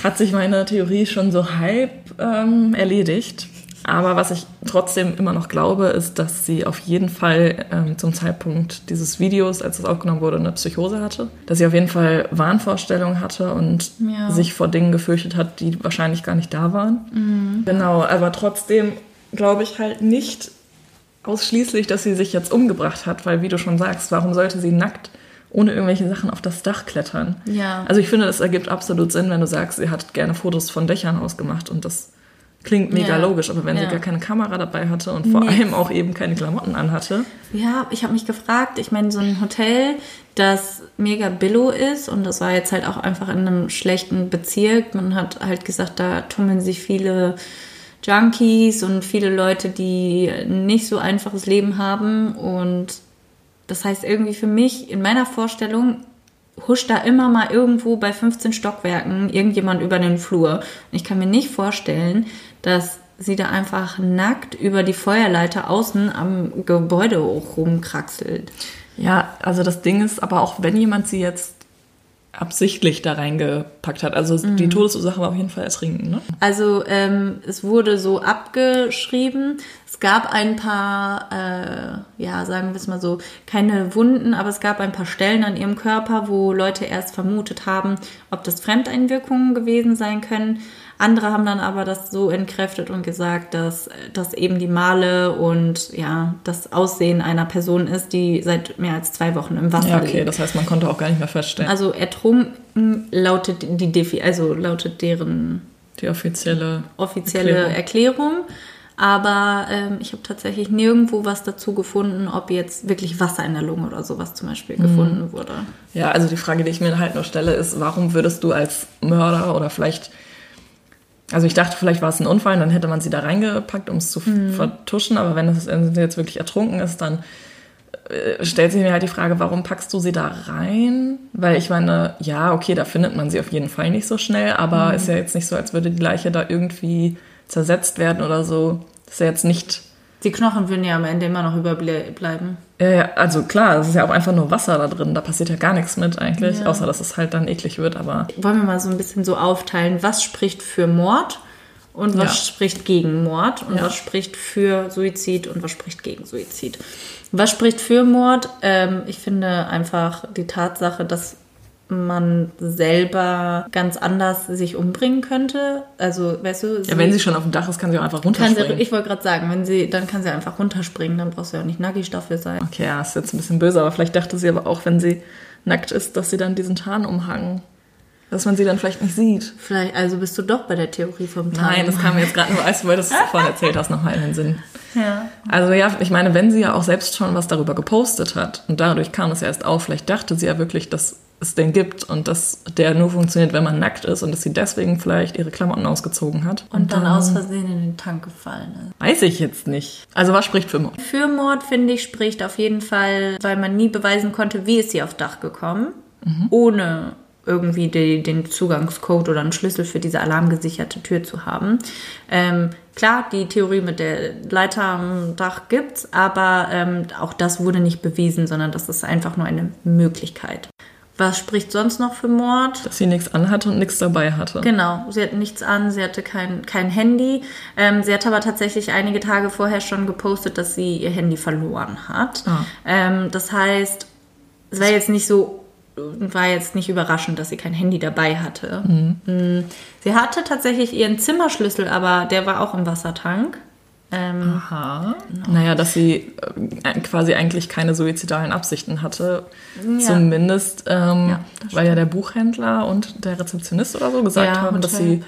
hat sich meine Theorie schon so halb ähm, erledigt. Aber was ich trotzdem immer noch glaube, ist, dass sie auf jeden Fall ähm, zum Zeitpunkt dieses Videos, als es aufgenommen wurde, eine Psychose hatte. Dass sie auf jeden Fall Wahnvorstellungen hatte und ja. sich vor Dingen gefürchtet hat, die wahrscheinlich gar nicht da waren. Mhm. Genau, aber trotzdem glaube ich halt nicht ausschließlich, dass sie sich jetzt umgebracht hat, weil wie du schon sagst, warum sollte sie nackt ohne irgendwelche Sachen auf das Dach klettern? Ja. Also ich finde, das ergibt absolut Sinn, wenn du sagst, sie hat gerne Fotos von Dächern ausgemacht und das Klingt mega ja. logisch, aber wenn ja. sie gar keine Kamera dabei hatte und vor nee. allem auch eben keine Klamotten anhatte. Ja, ich habe mich gefragt, ich meine, so ein Hotel, das mega billo ist und das war jetzt halt auch einfach in einem schlechten Bezirk. Man hat halt gesagt, da tummeln sich viele Junkies und viele Leute, die nicht so einfaches Leben haben und das heißt irgendwie für mich in meiner Vorstellung huscht da immer mal irgendwo bei 15 Stockwerken irgendjemand über den Flur. Und ich kann mir nicht vorstellen, dass sie da einfach nackt über die Feuerleiter außen am Gebäude rumkraxelt. Ja, also das Ding ist aber auch, wenn jemand sie jetzt absichtlich da reingepackt hat. Also mhm. die Todesursache war auf jeden Fall Ertrinken. Ne? Also ähm, es wurde so abgeschrieben. Es gab ein paar, äh, ja, sagen wir es mal so, keine Wunden, aber es gab ein paar Stellen an ihrem Körper, wo Leute erst vermutet haben, ob das Fremdeinwirkungen gewesen sein können. Andere haben dann aber das so entkräftet und gesagt, dass das eben die Male und ja, das Aussehen einer Person ist, die seit mehr als zwei Wochen im Wasser ja, okay, liegt. das heißt, man konnte auch gar nicht mehr feststellen. Also ertrunken lautet die Defi also lautet deren die offizielle offizielle Erklärung. Erklärung. Aber ähm, ich habe tatsächlich nirgendwo was dazu gefunden, ob jetzt wirklich Wasser in der Lunge oder sowas zum Beispiel mhm. gefunden wurde. Ja, also die Frage, die ich mir halt nur stelle, ist, warum würdest du als Mörder oder vielleicht also ich dachte, vielleicht war es ein Unfall, dann hätte man sie da reingepackt, um es zu mhm. vertuschen. Aber wenn es jetzt wirklich ertrunken ist, dann äh, stellt sich mir halt die Frage, warum packst du sie da rein? Weil ich meine, ja, okay, da findet man sie auf jeden Fall nicht so schnell, aber mhm. ist ja jetzt nicht so, als würde die Leiche da irgendwie zersetzt werden oder so. Ist ja jetzt nicht die Knochen würden ja am Ende immer noch überbleiben. Ja, also klar, es ist ja auch einfach nur Wasser da drin. Da passiert ja gar nichts mit eigentlich, ja. außer dass es halt dann eklig wird. Aber wollen wir mal so ein bisschen so aufteilen, was spricht für Mord und was ja. spricht gegen Mord und ja. was spricht für Suizid und was spricht gegen Suizid. Was spricht für Mord? Ähm, ich finde einfach die Tatsache, dass man selber ganz anders sich umbringen könnte. Also, weißt du. ja, wenn sie schon auf dem Dach ist, kann sie auch einfach runterspringen. Sie, ich wollte gerade sagen, wenn sie, dann kann sie einfach runterspringen, dann brauchst du ja auch nicht nackig dafür sein. Okay, ja, ist jetzt ein bisschen böse, aber vielleicht dachte sie aber auch, wenn sie nackt ist, dass sie dann diesen Tarnumhang dass man sie dann vielleicht nicht sieht. Vielleicht, also bist du doch bei der Theorie vom Tarnumhang. Nein, das kam mir jetzt gerade nur, als du das vorhin erzählt hast, nochmal in den Sinn. Ja. Also ja, ich meine, wenn sie ja auch selbst schon was darüber gepostet hat und dadurch kam es ja erst auf, vielleicht dachte sie ja wirklich, dass es den gibt und dass der nur funktioniert, wenn man nackt ist und dass sie deswegen vielleicht ihre Klamotten ausgezogen hat. Und, dann, dann, aus Versehen in den Tank gefallen ist. Weiß ich jetzt nicht. Also was spricht für Mord? Für Mord, finde ich, spricht auf jeden Fall, weil man nie beweisen konnte, wie ist sie aufs Dach gekommen, mhm. ohne irgendwie die, den Zugangscode oder einen Schlüssel für diese alarmgesicherte Tür zu haben. Ähm, klar, die Theorie mit der Leiter am Dach gibt's, aber ähm, auch das wurde nicht bewiesen, sondern das ist einfach nur eine Möglichkeit. Was spricht sonst noch für Mord? Dass sie nichts anhatte und nichts dabei hatte. Genau, sie hatte nichts an, sie hatte kein, kein Handy. Ähm, sie hat aber tatsächlich einige Tage vorher schon gepostet, dass sie ihr Handy verloren hat. Ah. Ähm, das heißt, es war jetzt nicht so, war jetzt nicht überraschend, dass sie kein Handy dabei hatte. Mhm. Mm, sie hatte tatsächlich ihren Zimmerschlüssel, aber der war auch im Wassertank. Ähm, Aha. No. Naja, dass sie äh, quasi eigentlich keine suizidalen Absichten hatte. Ja. Zumindest, ähm, ja, weil ja der Buchhändler und der Rezeptionist oder so gesagt ja, haben, dass sie,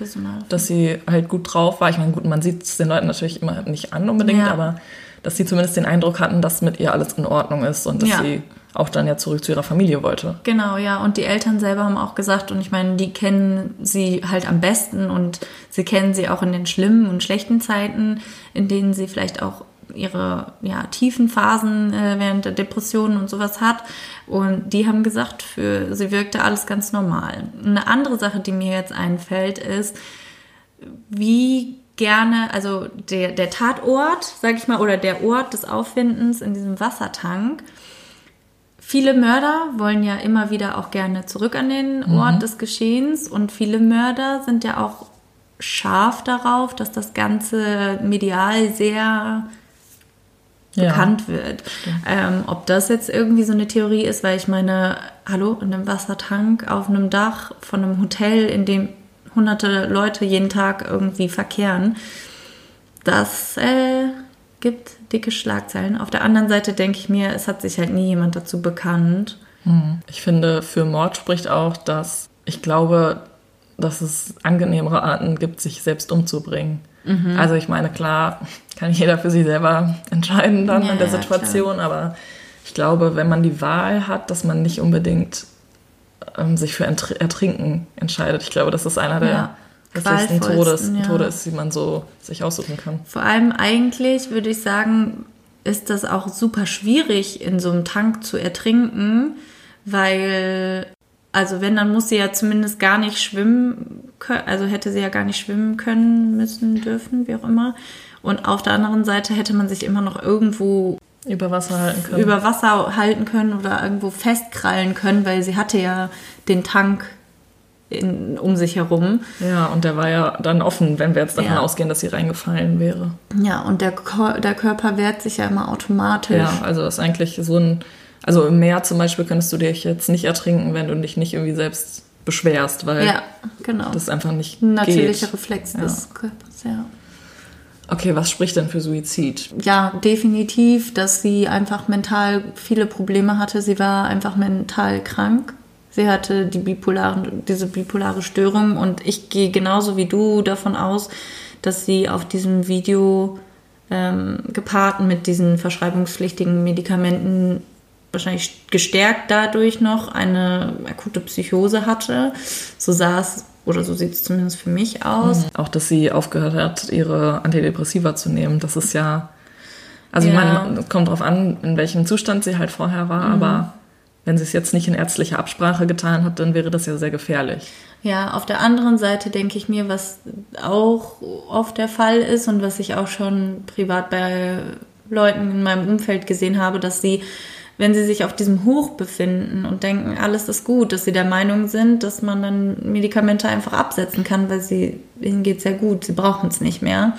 dass sie halt gut drauf war. Ich meine, gut, man sieht es den Leuten natürlich immer nicht an unbedingt, aber dass sie zumindest den Eindruck hatten, dass mit ihr alles in Ordnung ist und dass sie auch dann ja zurück zu ihrer Familie wollte. Genau, ja. Und die Eltern selber haben auch gesagt, und ich meine, die kennen sie halt am besten und sie kennen sie auch in den schlimmen und schlechten Zeiten, in denen sie vielleicht auch ihre ja, tiefen Phasen äh, während der Depressionen und sowas hat. Und die haben gesagt, für sie wirkte alles ganz normal. Eine andere Sache, die mir jetzt einfällt, ist, wie gerne, also der, der Tatort, sag ich mal, oder der Ort des Auffindens in diesem Wassertank, Viele Mörder wollen ja immer wieder auch gerne zurück an den Ort mhm. des Geschehens und viele Mörder sind ja auch scharf darauf, dass das Ganze medial sehr ja. bekannt wird. Ähm, ob das jetzt irgendwie so eine Theorie ist, weil ich meine, hallo, in einem Wassertank auf einem Dach von einem Hotel, in dem hunderte Leute jeden Tag irgendwie verkehren, das äh, gibt dicke Schlagzeilen. Auf der anderen Seite denke ich mir, es hat sich halt nie jemand dazu bekannt. Hm. Ich finde, für Mord spricht auch, dass ich glaube, dass es angenehmere Arten gibt, sich selbst umzubringen. Mhm. Also ich meine, klar, kann jeder für sich selber entscheiden dann ja, in der Situation, ja, aber ich glaube, wenn man die Wahl hat, dass man nicht unbedingt ähm, sich für Ertrinken entscheidet. Ich glaube, das ist einer der ja, hässlichsten Todes, ja. Tode ist, die man so sich aussuchen kann. Vor allem eigentlich würde ich sagen, ist das auch super schwierig, in so einem Tank zu ertrinken, weil, also wenn, dann muss sie ja zumindest gar nicht schwimmen können, also hätte sie ja gar nicht schwimmen können, müssen, dürfen, wie auch immer. Und auf der anderen Seite hätte man sich immer noch irgendwo über Wasser halten können. Über Wasser halten können oder irgendwo festkrallen können, weil sie hatte ja den Tank in, um sich herum. Ja, und der war ja dann offen, wenn wir jetzt davon ja. ausgehen, dass sie reingefallen wäre. Ja, und der, der Körper wehrt sich ja immer automatisch. Ja, also ist eigentlich so ein. Also im Meer zum Beispiel könntest du dich jetzt nicht ertrinken, wenn du dich nicht irgendwie selbst beschwerst, weil ja, genau. das einfach nicht ein natürlicher geht. Reflex ja. des Körpers, ja. Okay, was spricht denn für Suizid? Ja, definitiv, dass sie einfach mental viele Probleme hatte. Sie war einfach mental krank. Sie hatte die bipolaren, diese bipolare Störung und ich gehe genauso wie du davon aus, dass sie auf diesem Video ähm, gepaart mit diesen verschreibungspflichtigen Medikamenten wahrscheinlich gestärkt dadurch noch eine akute Psychose hatte. So sah es oder so sieht es zumindest für mich aus. Mhm. Auch, dass sie aufgehört hat, ihre Antidepressiva zu nehmen. Das ist ja. Also, ja. man kommt darauf an, in welchem Zustand sie halt vorher war, mhm. aber wenn sie es jetzt nicht in ärztlicher Absprache getan hat, dann wäre das ja sehr gefährlich. Ja, auf der anderen Seite denke ich mir, was auch oft der Fall ist und was ich auch schon privat bei Leuten in meinem Umfeld gesehen habe, dass sie wenn sie sich auf diesem Hoch befinden und denken, alles ist gut, dass sie der Meinung sind, dass man dann Medikamente einfach absetzen kann, weil sie, ihnen geht sehr gut, sie brauchen es nicht mehr.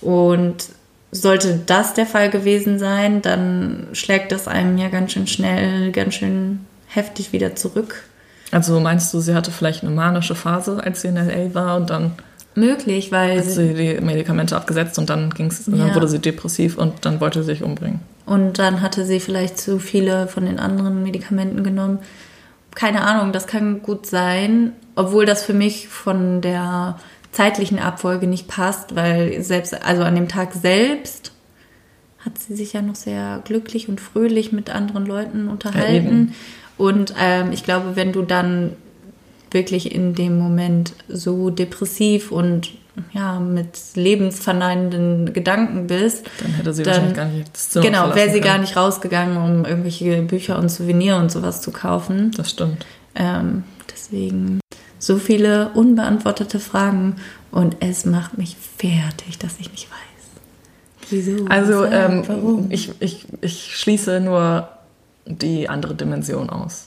Und sollte das der Fall gewesen sein, dann schlägt das einem ja ganz schön schnell, ganz schön heftig wieder zurück. Also meinst du, sie hatte vielleicht eine manische Phase, als sie in LA war und dann möglich, weil hat sie die Medikamente abgesetzt und dann ging's, ja. dann wurde sie depressiv und dann wollte sie sich umbringen. Und dann hatte sie vielleicht zu viele von den anderen Medikamenten genommen. Keine Ahnung, das kann gut sein, obwohl das für mich von der zeitlichen Abfolge nicht passt, weil selbst, also an dem Tag selbst hat sie sich ja noch sehr glücklich und fröhlich mit anderen Leuten unterhalten. Ja, und ähm, ich glaube, wenn du dann wirklich in dem Moment so depressiv und ja, mit lebensverneinenden Gedanken bist, dann hätte sie dann, wahrscheinlich gar nicht das Zimmer Genau, wäre sie können. gar nicht rausgegangen, um irgendwelche Bücher und Souvenir und sowas zu kaufen. Das stimmt. Ähm, deswegen so viele unbeantwortete Fragen und es macht mich fertig, dass ich nicht weiß. Wieso? Also, ähm, warum? Ich, ich, ich schließe nur die andere Dimension aus.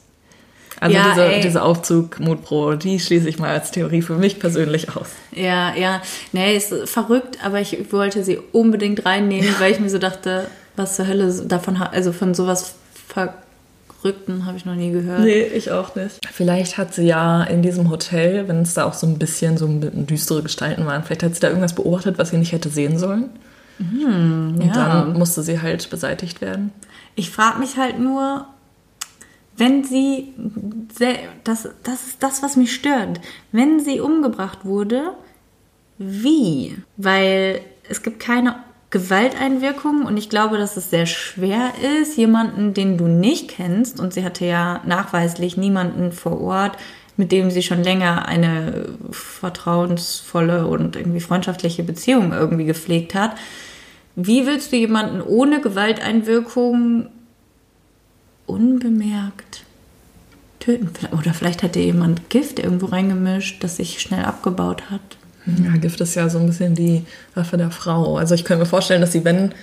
Also ja, diese, diese Aufzug Mutpro, die schließe ich mal als Theorie für mich persönlich aus. Ja, ja. Nee, ist verrückt, aber ich wollte sie unbedingt reinnehmen, weil ich mir so dachte, was zur Hölle davon, also von sowas Verrückten habe ich noch nie gehört. Nee, ich auch nicht. Vielleicht hat sie ja in diesem Hotel, wenn es da auch so ein bisschen so düstere Gestalten waren, vielleicht hat sie da irgendwas beobachtet, was sie nicht hätte sehen sollen. Hm, Und ja. dann musste sie halt beseitigt werden. Ich frage mich halt nur, wenn sie, das, das ist das, was mich stört, wenn sie umgebracht wurde, wie? Weil es gibt keine Gewalteinwirkung und ich glaube, dass es sehr schwer ist, jemanden, den du nicht kennst, und sie hatte ja nachweislich niemanden vor Ort, mit dem sie schon länger eine vertrauensvolle und irgendwie freundschaftliche Beziehung irgendwie gepflegt hat. Wie willst du jemanden ohne Gewalteinwirkung unbemerkt töten. Oder vielleicht hat dir jemand Gift irgendwo reingemischt, das sich schnell abgebaut hat. Ja, Gift ist ja so ein bisschen die Waffe der Frau. Also ich könnte mir vorstellen, dass sie, wenn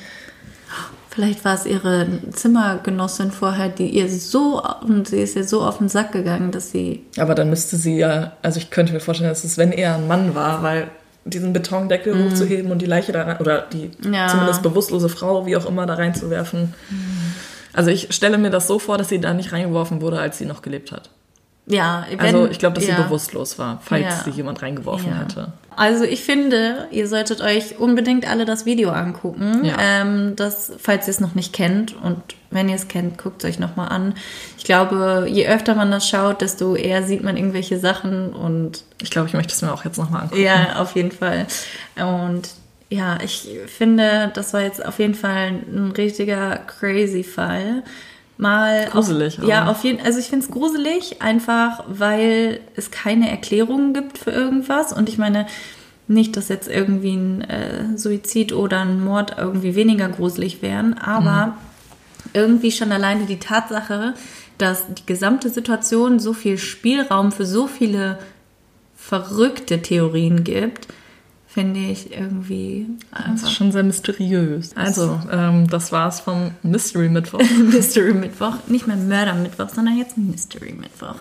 Vielleicht war es ihre Zimmergenossin vorher, die ihr so, und sie ist ihr so auf den Sack gegangen, dass sie. Aber dann müsste sie ja, also ich könnte mir vorstellen, dass es, wenn er ein Mann war, weil diesen Betondeckel mm. hochzuheben und die Leiche da rein, oder die ja. zumindest bewusstlose Frau, wie auch immer, da reinzuwerfen. Mm. Also ich stelle mir das so vor, dass sie da nicht reingeworfen wurde, als sie noch gelebt hat. Ja, wenn, also ich glaube, dass ja. sie bewusstlos war, falls ja. sie jemand reingeworfen ja. hätte. Also ich finde, ihr solltet euch unbedingt alle das Video angucken, ähm, das, falls ihr es noch nicht kennt. Und wenn ihr es kennt, guckt es euch nochmal an. Ich glaube, je öfter man das schaut, desto eher sieht man irgendwelche Sachen und. Ich glaube, ich möchte es mir auch jetzt nochmal angucken. Ja, auf jeden Fall. Und ja, ich finde, das war jetzt auf jeden Fall ein richtiger crazy Fall mal. Gruselig. Auf, ja, auf jeden Also ich finde es gruselig, einfach weil es keine Erklärungen gibt für irgendwas. Und ich meine, nicht, dass jetzt irgendwie ein äh, Suizid oder ein Mord irgendwie weniger gruselig wären, aber mhm. irgendwie schon alleine die Tatsache, dass die gesamte Situation so viel Spielraum für so viele verrückte Theorien gibt, finde ich irgendwie. Das ist schon sehr mysteriös. Also, ähm, das war's vom Mystery Mittwoch. Mystery Mittwoch. Nicht mehr Mörder Mittwoch, sondern jetzt Mystery Mittwoch.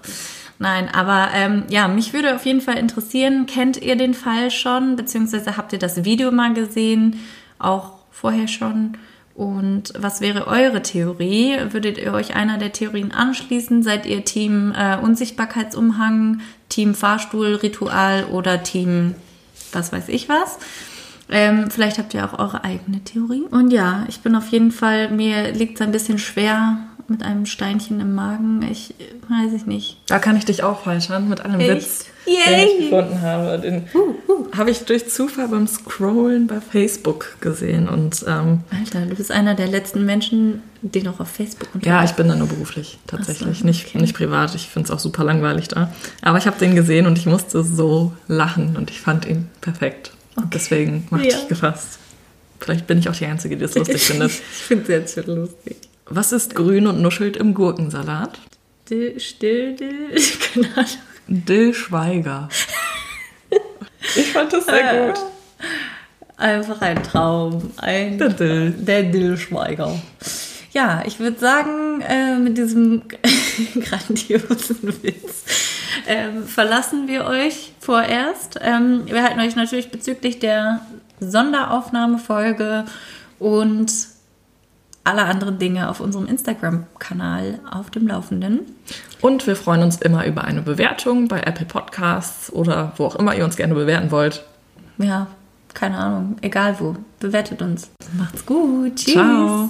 Nein, aber ähm, ja, mich würde auf jeden Fall interessieren, kennt ihr den Fall schon, beziehungsweise habt ihr das Video mal gesehen, auch vorher schon? Und was wäre eure Theorie? Würdet ihr euch einer der Theorien anschließen? Seid ihr Team äh, Unsichtbarkeitsumhang, Team Fahrstuhlritual oder Team was weiß ich was. Ähm, vielleicht habt ihr auch eure eigene Theorie. Und ja, ich bin auf jeden Fall, mir liegt es ein bisschen schwer mit einem Steinchen im Magen. Ich weiß ich nicht. Da kann ich dich auch falschern mit einem Echt? Witz, Yay. den ich gefunden habe. Den uh, uh. habe ich durch Zufall beim Scrollen bei Facebook gesehen. Und, ähm, Alter, du bist einer der letzten Menschen, die noch auf Facebook unterwegs Ja, ich bin da nur beruflich tatsächlich, so, nicht, okay. nicht privat. Ich finde es auch super langweilig da. Aber ich habe den gesehen und ich musste so lachen und ich fand ihn perfekt. Okay. Und deswegen machte ja. ich gefasst. Vielleicht bin ich auch die Einzige, die es lustig findet. ich finde es jetzt schon lustig. Was ist grün und nuschelt im Gurkensalat? Dill, still, dill, keine Ahnung. Dill Schweiger. ich fand das sehr gut. Einfach ein Traum. Ein, der Dill. Der Dill Schweiger. Ja, ich würde sagen, äh, mit diesem grandiosen Witz ähm, verlassen wir euch vorerst. Ähm, wir halten euch natürlich bezüglich der Sonderaufnahmefolge und aller anderen Dinge auf unserem Instagram-Kanal auf dem Laufenden. Und wir freuen uns immer über eine Bewertung bei Apple Podcasts oder wo auch immer ihr uns gerne bewerten wollt. Ja, keine Ahnung, egal wo. Bewertet uns. Macht's gut. Tschüss. Ciao.